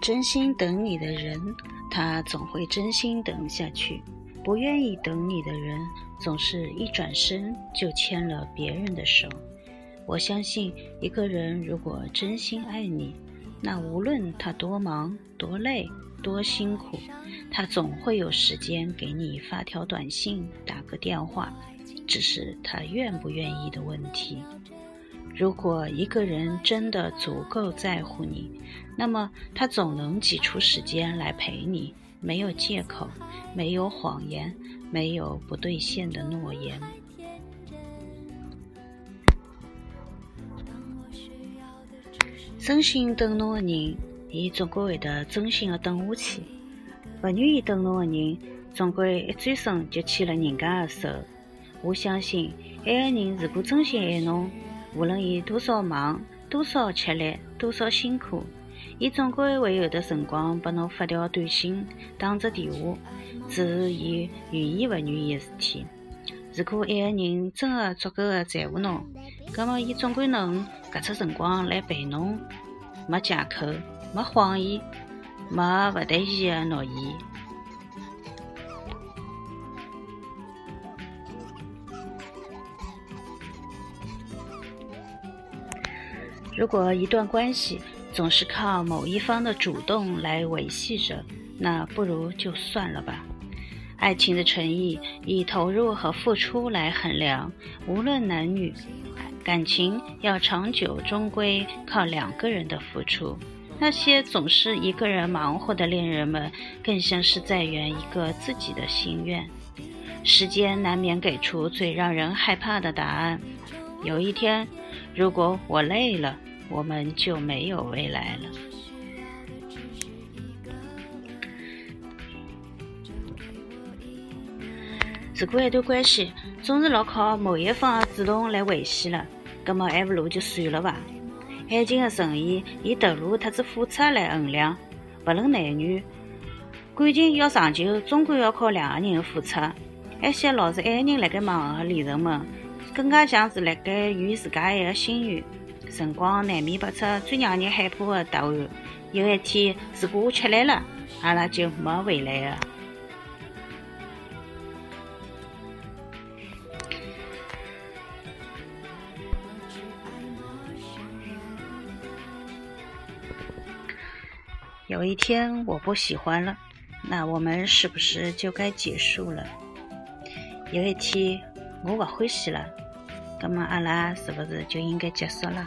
真心等你的人，他总会真心等下去；不愿意等你的人，总是一转身就牵了别人的手。我相信，一个人如果真心爱你，那无论他多忙、多累、多辛苦，他总会有时间给你发条短信、打个电话，只是他愿不愿意的问题。如果一个人真的足够在乎你，那么他总能挤出时间来陪你，没有借口，没有谎言，没有不兑现的诺言。真心等侬的人，伊总归会得真心的等下去；不愿意等侬的人，总归一转身就牵了人家的手。我相信，爱个人如果真心爱侬，无论伊多少忙、多少吃力、多少辛苦，伊总归会有的辰光拨侬发条短信、打只电话，只是伊愿意勿愿意的事体。如果一个人真的足够的在乎侬，葛末伊总归能搿出辰光来陪侬，没借口，没谎言，没勿兑现的诺言。如果一段关系总是靠某一方的主动来维系着，那不如就算了吧。爱情的诚意以投入和付出来衡量，无论男女，感情要长久，终归靠两个人的付出。那些总是一个人忙活的恋人们，更像是在圆一个自己的心愿。时间难免给出最让人害怕的答案。有一天，如果我累了。我们就没有未来了。如果一段关系总是老靠某一方的主动来维系了，那么还不如就算了吧。爱情的诚意以投入特子付出来衡量，不论男女，感情要长久，终归要靠两个人的付出。那些老是爱人辣盖忙的恋人们，更加像是辣盖圆自家一个心愿。辰光难免拨出最让人害怕的答案。有一天，如果我吃力了，阿拉就没未来了。有一天我不喜欢了，那我们是不是就该结束了？有一天我不欢喜了。那么阿拉是不是就应该结束了？